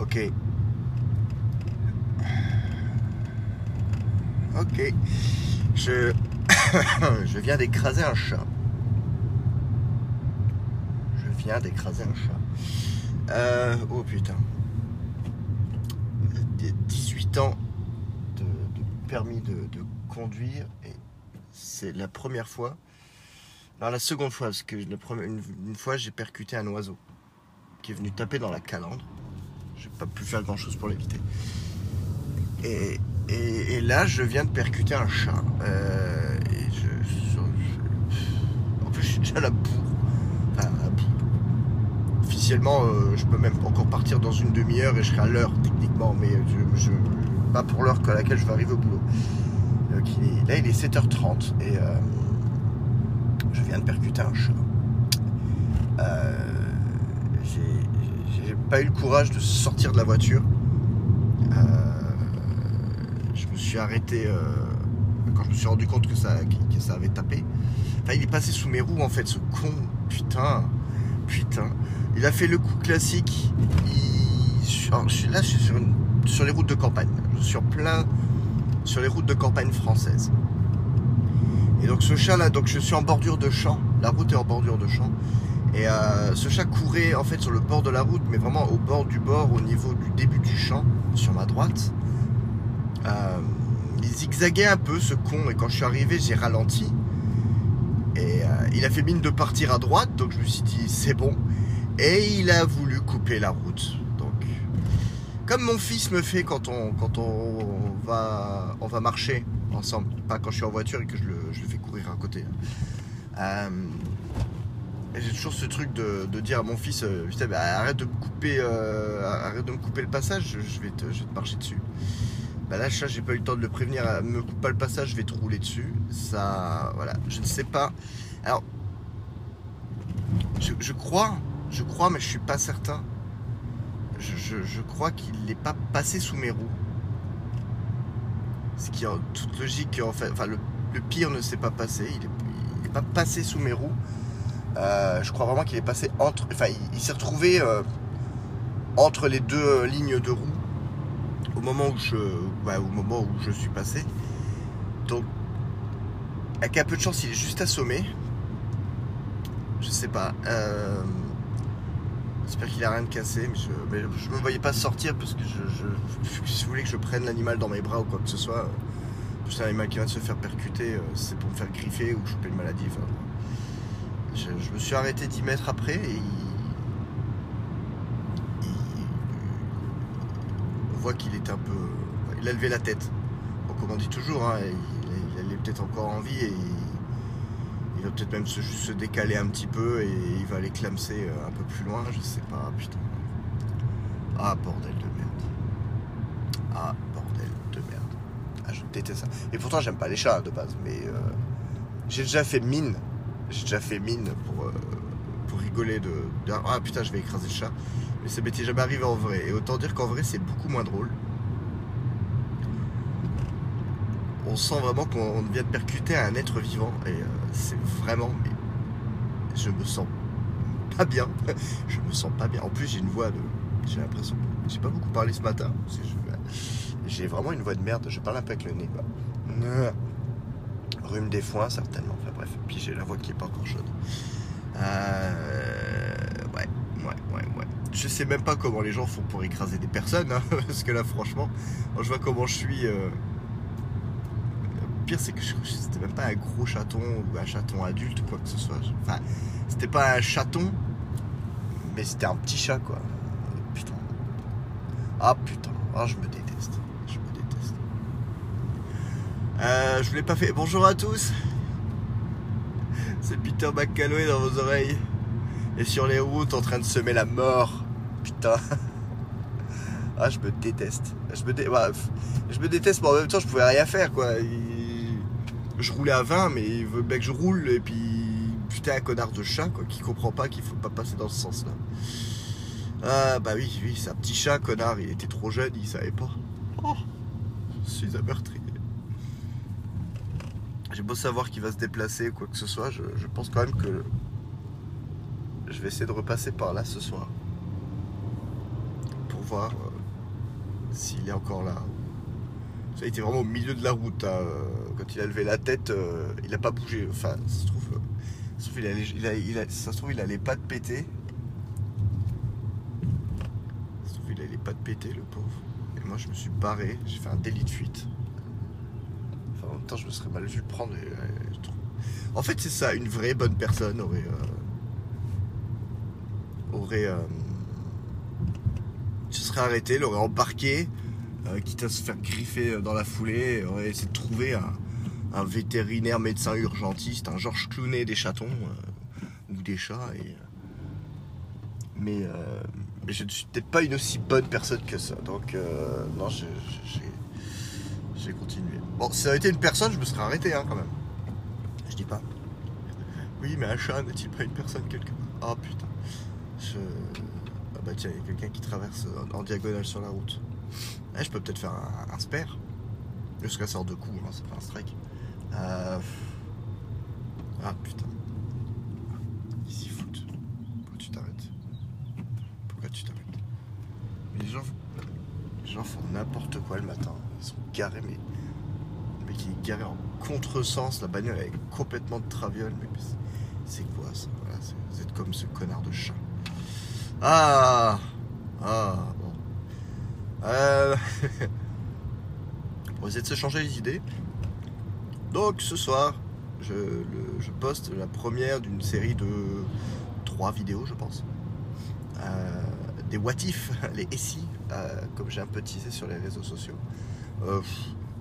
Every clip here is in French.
Ok. Ok. Je. viens d'écraser un chat. Je viens d'écraser un chat. Euh, oh putain. 18 ans de, permis de, conduire et c'est la première fois. Alors la seconde fois, parce que une, une fois j'ai percuté un oiseau qui est venu taper dans la calandre. J'ai pas pu faire grand chose pour l'éviter. Et, là, je viens de percuter un chat. Euh, en plus, je suis déjà à la bourre. Enfin, la bourre. Officiellement, euh, je peux même encore partir dans une demi-heure et je serai à l'heure techniquement, mais je, pas pour l'heure à laquelle je vais arriver au boulot. Donc, est- là, il est 7h30 et euh, je viens de percuter un chat. Euh, j'ai- j'ai pas eu le courage de sortir de la voiture. Euh, je me suis arrêté euh, quand je me suis rendu compte que ça, que ça avait tapé. Enfin, il est passé sous mes roues en fait, ce con. Putain, putain. Il a fait le coup classique. Il- là, je suis sur, sur les routes de campagne. Je suis en plein sur les routes de campagne françaises. Et donc ce chat là, donc je suis en bordure de champ. La route est en bordure de champ. Et euh, ce chat courait en fait sur le bord de la route, mais vraiment au bord du bord, au niveau du début du champ, sur ma droite. Euh, il zigzaguait un peu ce con, et quand je suis arrivé, j'ai ralenti. Et euh, il a fait mine de partir à droite, donc je me suis dit c'est bon. Et il a voulu couper la route. Donc, comme mon fils me fait quand on, va, on va marcher ensemble, pas quand je suis en voiture et que je le, fais courir à côté. Euh, et j'ai toujours ce truc de, dire à mon fils, euh, arrête de me couper, euh, arrête de me couper le passage, je, vais te, marcher dessus. Bah là, j'ai pas eu le temps de le prévenir, euh, me coupe pas le passage, je vais te rouler dessus. Ça, voilà, je ne sais pas. Alors, je, crois, je crois, mais je suis pas certain. Je, crois qu'il n'est pas passé sous mes roues. Ce qui est en toute logique, en fait, le pire ne s'est pas passé. Il n'est pas passé sous mes roues. Euh, je crois vraiment qu'il est passé entre. Enfin, il, s'est retrouvé euh, entre les deux euh, lignes de roues au moment où je, ouais, au moment où je suis passé. Donc, avec un peu de chance, il est juste assommé. Je sais pas. J'espère qu'il a rien de cassé, mais je, mais je me voyais pas sortir parce que je, je, si que je prenne l'animal dans mes bras ou quoi que ce soit, c'est un animal qui vient de se faire percuter, c'est pour me faire griffer ou choper une maladie. Je, me suis arrêté 10 mètres après et il, on voit qu'il est un peu. Il a levé la tête. Comme on dit toujours, hein, il, est peut-être encore en vie et il, il va peut-être même se, juste se décaler un petit peu et il va aller clamser euh, un peu plus loin, je sais pas, putain. Ah, bordel de merde. Ah, bordel de merde. Ah, je déteste ça. Et pourtant, j'aime pas les chats de base, mais euh, j'ai déjà fait mine. J'ai déjà fait mine pour, euh, pour rigoler de, de- Ah putain, je vais écraser le chat. Mais ça m'était jamais arrivé en vrai. Et autant dire qu'en vrai, c'est beaucoup moins drôle. On sent vraiment qu'on vient de percuter un être vivant. Et euh, c'est vraiment. Mais je me sens pas bien. je me sens pas bien. En plus, j'ai une voix de. J'ai l'impression. J'ai pas beaucoup parlé ce matin. J'ai vraiment une voix de merde. Je parle un peu avec le nez. Des foins, certainement. Enfin bref. Puis j'ai la voix qui est pas encore chaude. Euh, ouais, ouais, ouais, ouais. Je sais même pas comment les gens font pour écraser des personnes, hein, parce que là, franchement, je vois comment je suis. euh, Le pire, c'est que c'était même pas un gros chaton ou un chaton adulte ou quoi que ce soit. Enfin, c'était pas un chaton, mais c'était un petit chat, quoi. Putain. Ah putain, ah, je me déteste. Je me déteste. Euh, je vous l'ai pas fait. Bonjour à tous. C'est Peter McCalloway dans vos oreilles. Et sur les routes en train de semer la mort. Putain. Ah, je me déteste. Je me, dé- je me déteste, mais en même temps, je pouvais rien faire, quoi. Je roulais à 20, mais il veut bien que je roule. Et puis, putain, un connard de chat, quoi, qui comprend pas qu'il faut pas passer dans ce sens-là. Ah, bah oui, oui, c'est un petit chat, connard. Il était trop jeune, il savait pas. Oh, je suis un meurtrier. J'ai beau savoir qu'il va se déplacer, quoi que ce soit, je, pense quand même que je vais essayer de repasser par là ce soir. Pour voir euh, s'il est encore là. Ça a été vraiment au milieu de la route. hein, euh, Quand il a levé la tête, euh, il n'a pas bougé. Enfin, ça se trouve, ça se trouve, il allait, il il il pas te péter. Ça se trouve, il allait pas te péter, le pauvre. Et moi, je me suis barré. J'ai fait un délit de fuite. Je me serais mal vu le prendre. euh, En fait, c'est ça. Une vraie bonne personne aurait. euh, aurait. euh, se serait arrêté, l'aurait embarqué, euh, quitte à se faire griffer dans la foulée, aurait essayé de trouver un, vétérinaire médecin urgentiste, un Georges Clooney des chatons euh, ou des chats. Euh, mais, euh, mais je ne suis peut-être pas une aussi bonne personne que ça. Donc, euh, non, j'ai j'ai continué. Bon, si ça avait été une personne, je me serais arrêté hein, quand même. Je dis pas. Oui, mais un chat n'est-il pas une personne quelque part? Ah putain. Je... Ah bah tiens, il y a quelqu'un qui traverse en, en diagonale sur la route. Eh, je peux peut-être faire un, un spare. Parce qu'elle sort de coup, hein, c'est pas un strike. Euh... Ah putain. Ils s'y foutent? Pourquoi tu t'arrêtes? Pourquoi tu t'arrêtes? Les gens, les gens font n'importe quoi le matin. Garés, mais. Mec il est garé en contresens, la bagnole est complètement de traviole. Mais c'est- quoi ça? Voilà, Vous êtes comme ce connard de chat. Ah Ah, bon. Euh... Va essayer de se changer les idées. Donc ce soir, je, le- poste la première d'une série de trois vidéos, je pense. Euh, des what if, les SI, euh, comme j'ai un peu teasé sur les réseaux sociaux. Euh,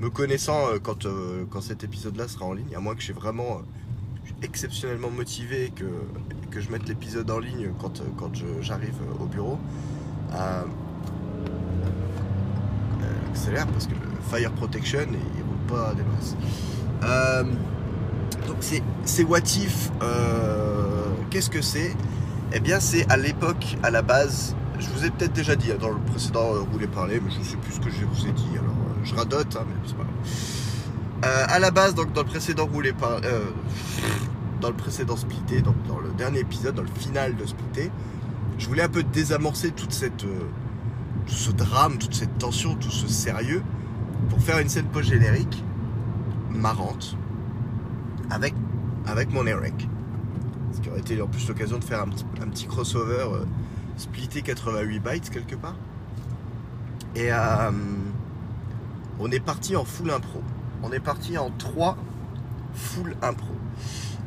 me connaissant, euh, quand, euh, quand cet épisode-là sera en ligne, à moins que je suis vraiment exceptionnellement motivé et que, je mette l'épisode en ligne quand, j'arrive au bureau. Accélère parce que le fire protection il roule pas des masses. Donc c'est what if. Qu'est-ce que c'est? Eh bien c'est à l'époque, à la base, je vous ai peut-être déjà dit hein, dans le précédent euh, Rouler Parler, mais je ne sais plus ce que je vous ai dit. Je radote, hein, mais c'est pas grave. Euh, à la base, donc dans le précédent Rouler Parler, euh, dans le précédent Splitté, donc dans le dernier épisode, dans le final de Splitté, je voulais un peu désamorcer toute cette, euh, tout ce drame, toute cette tension, tout ce sérieux, pour faire une scène post-générique marrante avec, avec mon Eric. Ce qui aurait été en plus l'occasion de faire un petit, un petit crossover euh, splitté 88 bytes quelque part. Et euh, on est parti en full impro. On est parti en 3 full impro.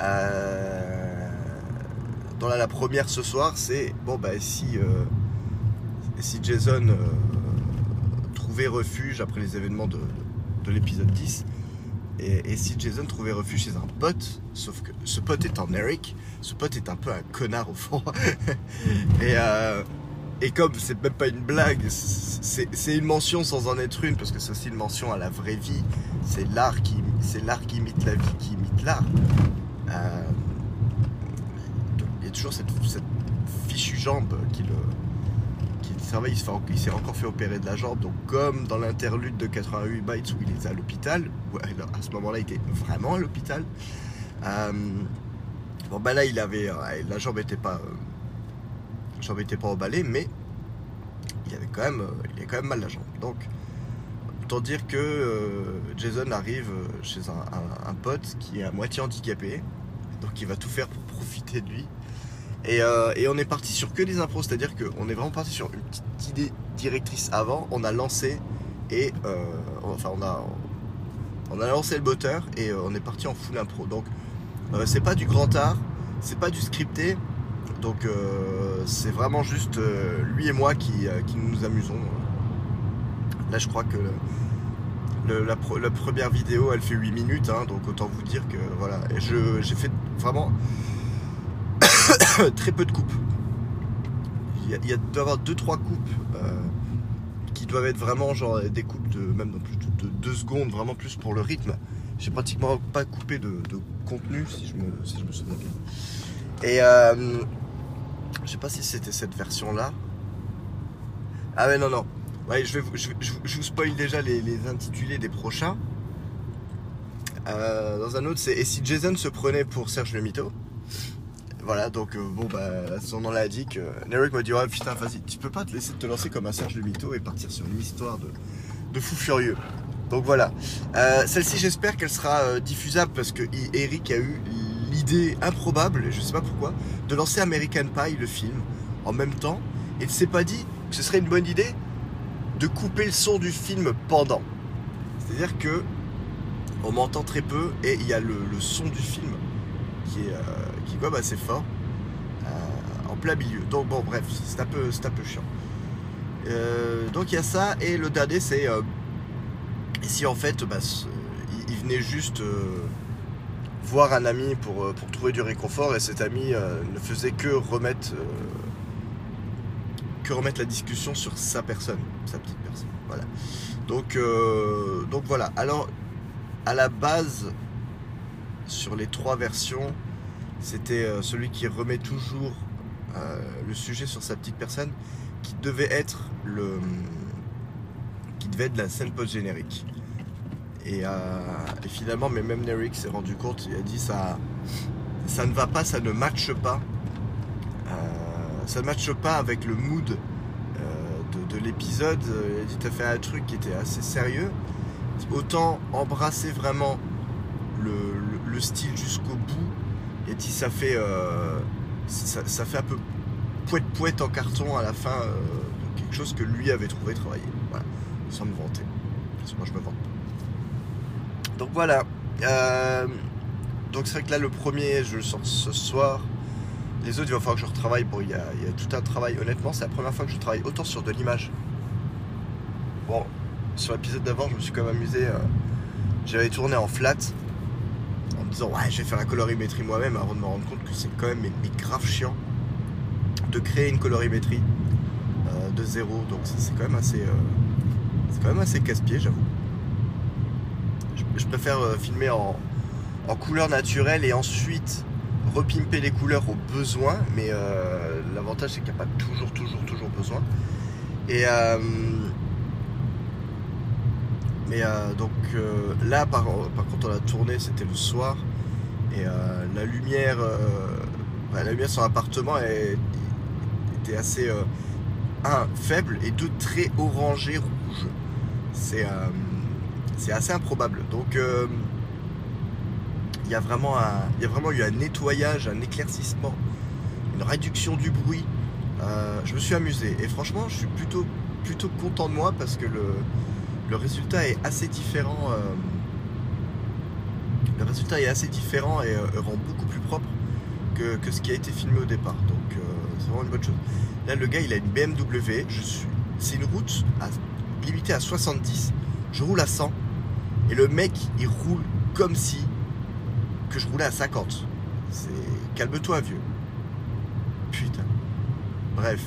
Euh, dans la, première ce soir, c'est bon bah si euh, Jason euh, trouvait refuge après les événements de, de l'épisode 10 et, si Jason trouvait refuge chez un pote, sauf que ce pote étant Eric, ce pote est un peu un connard au fond. et, et comme c'est même pas une blague, c'est une mention sans en être une, parce que c'est aussi une mention à la vraie vie. C'est l'art qui, qui imite la vie, qui imite l'art. Euh, il y a toujours cette, fichue jambe qui le, qui. Il s'est encore fait opérer de la jambe. Donc, comme dans l'interlude de 88 bytes où il est à l'hôpital, alors, à ce moment-là, il était vraiment à l'hôpital. Euh, bon, bah là, il avait, euh, la jambe était pas, jambe était pas emballée, mais il avait quand même, euh, il quand même mal la jambe. Donc, autant dire que euh, Jason arrive euh, chez un, pote qui est à moitié handicapé, donc il va tout faire pour profiter de lui. Et, et on est parti sur que des impros, c'est-à-dire qu'on est vraiment parti sur une petite idée directrice avant, on a lancé et enfin on a on a lancé le moteur et on est parti en full impro. Donc c'est pas du grand art, c'est pas du scripté, donc c'est vraiment juste euh, lui et moi qui, euh, qui nous amusons. Là je crois que la, première vidéo elle fait 8 minutes, hein, donc autant vous dire que voilà, j'ai fait vraiment très peu de coupes. Il y a, doit y avoir 2-3 coupes euh, qui doivent être vraiment genre des coupes de même de 2 secondes, vraiment plus pour le rythme. J'ai pratiquement pas coupé de, contenu si je, me, si je me souviens bien. Et je sais pas si c'était cette version là. Ah ouais non non. Ouais, je, vais vous, je, je- vous spoil déjà les, les intitulés des prochains. Euh, dans un autre, c'est Et si Jason se prenait pour Serge le Mito voilà, donc bon, bah, son nom l'a dit que Neric m'a dit Ouais, putain, vas-y, tu peux pas te laisser te lancer comme un Serge le Mito et partir sur une histoire de, de fou furieux. Donc voilà. Celle-ci, j'espère qu'elle sera diffusable parce que Eric a eu l'idée improbable, je sais pas pourquoi, de lancer American Pie, le film, en même temps, et ne s'est pas dit que ce serait une bonne idée de couper le son du film pendant. C'est-à-dire que on m'entend très peu et il y a le, son du film qui est, euh, qui est assez fort euh, en plein milieu. Donc bon bref, c'est un peu, c'est un peu chiant. Euh, donc il y a ça et le dernier c'est si en fait bah, il, venait juste voir un ami pour, pour trouver du réconfort et cet ami ne faisait que remettre que remettre la discussion sur sa personne, sa petite personne. Voilà. Donc, euh, donc voilà. Alors, à la base, sur les trois versions, c'était euh, celui qui remet toujours euh, le sujet sur sa petite personne, qui devait être le, qui devait être la scène post-générique. Et, finalement, mais même Nerick s'est rendu compte, il a dit ça, ça ne va pas, ça ne matche pas ça ne matche pas avec le mood euh, de, l'épisode. Il a dit t'as fait un truc qui était assez sérieux. Autant embrasser vraiment le, style jusqu'au bout. A dit ça fait, euh, ça, fait un peu poète poète en carton à la fin euh, quelque chose que lui avait trouvé travailler. Voilà, sans me vanter. Parce que moi je me vante pas. Donc voilà. donc c'est vrai que là le premier je le sors ce soir. Les autres, il va falloir que je retravaille. Bon, il y, a, tout un travail. Honnêtement, c'est la première fois que je travaille autant sur de l'image. Bon, sur l'épisode d'avant, je me suis quand même amusé. Euh, j'avais tourné en flat en me disant ouais, je vais faire la colorimétrie moi-même avant de me rendre compte que c'est quand même mais, grave chiant de créer une colorimétrie euh, de zéro. Donc c'est quand même assez, euh, c'est quand même assez casse-pied, j'avoue. Je, préfère filmer en, en couleur naturelle et ensuite repimper les couleurs au besoin, mais euh, l'avantage c'est qu'il n'y a pas toujours, toujours, toujours besoin. Et euh, mais euh, donc là, par, contre, on a tourné, c'était le soir, et la lumière, la lumière sur l'appartement était assez un faible et deux très orangé rouge. C'est c'est assez improbable. Donc il y a vraiment, il y a vraiment eu un nettoyage, un éclaircissement, une réduction du bruit. Euh, je me suis amusé et franchement, je suis plutôt, plutôt content de moi parce que le, résultat est assez différent. Euh, le résultat est assez différent et euh, rend beaucoup plus propre que, ce qui a été filmé au départ. Donc c'est vraiment une bonne chose. Là, le gars, il a une BMW. Je suis, c'est une route limitée à 70. Je roule à 100 et le mec, il roule comme si que je roulais à 50. C'est calme-toi vieux. Putain. Bref.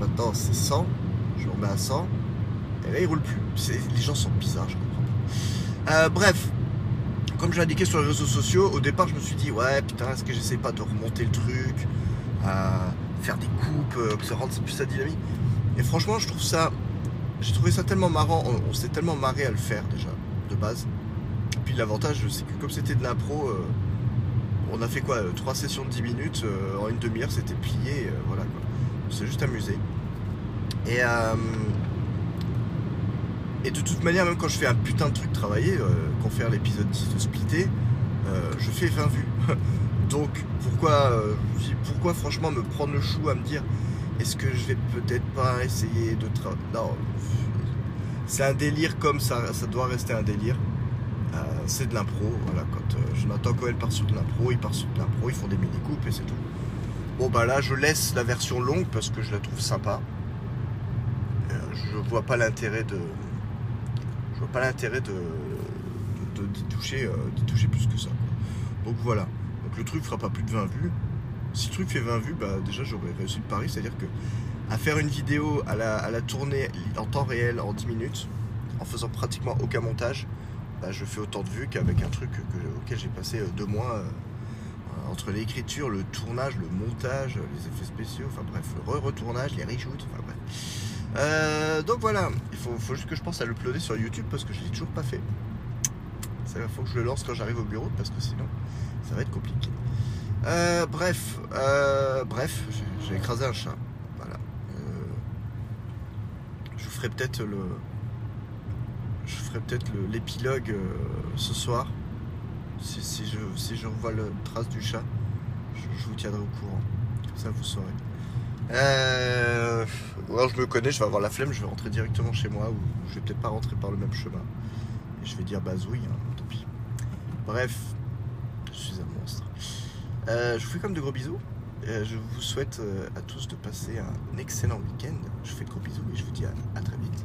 Maintenant c'est 100. Je remets à 100. Et là il roule plus. Les gens sont bizarres, je comprends pas. Euh, bref. Comme je l'ai indiqué sur les réseaux sociaux, au départ je me suis dit ouais putain est-ce que j'essaie pas de remonter le truc, faire des coupes, euh, que ça rende plus sa dynamique? Et franchement je trouve ça j'ai trouvé ça tellement marrant, on, s'est tellement marré à le faire déjà, de base. Puis l'avantage, c'est que comme c'était de l'impro, euh, on a fait quoi euh, Trois sessions de 10 minutes, euh, en une demi-heure c'était plié, voilà quoi. On s'est juste amusé. Et, et de toute manière, même quand je fais un putain de truc travaillé, qu'on fait l'épisode 10 de Splitté, je fais 20 vues. Donc pourquoi, pourquoi franchement me prendre le chou à me dire est-ce que je vais peut-être pas essayer de travailler Non, c'est un délire comme ça, ça doit rester un délire. Euh, c'est de l'impro, voilà, quand euh, Jonathan Cohen part sur de l'impro, il part sur de l'impro, ils font des mini-coupes et c'est tout. Bon bah là je laisse la version longue parce que je la trouve sympa. Euh, je vois pas l'intérêt de. Je vois pas l'intérêt de d'y toucher, toucher plus que ça. Donc voilà. Donc le truc fera pas plus de 20 vues si le truc fait 20 vues, bah déjà j'aurais réussi le pari, c'est-à-dire que à faire une vidéo à la, tournée en temps réel en 10 minutes, en faisant pratiquement aucun montage, bah, je fais autant de vues qu'avec un truc auquel j'ai passé euh, deux mois euh, entre l'écriture, le tournage, le montage, les effets spéciaux, enfin bref, le re-retournage, les reshoots, enfin bref. Euh, donc voilà, il faut, juste que je pense à l'uploader sur YouTube parce que je l'ai toujours pas fait. Il faut que je le lance quand j'arrive au bureau parce que sinon ça va être compliqué. Euh, bref, euh, bref, j'ai- écrasé un chat. Voilà. Euh, je vous ferai peut-être le, je ferai peut-être l'épilogue ce soir. Si, je si revois le trace du chat, je, vous tiendrai au courant. Comme ça vous saurez. Euh, alors je me connais, je vais avoir la flemme, je vais rentrer directement chez moi ou je vais peut-être pas rentrer par le même chemin. Et je vais dire bazouille, hein, tant pis. Bref, je suis un monstre. Euh, je vous fais comme de gros bisous. Euh, je vous souhaite euh, à tous de passer un excellent week-end. Je vous fais de gros bisous et je vous dis à- à très vite.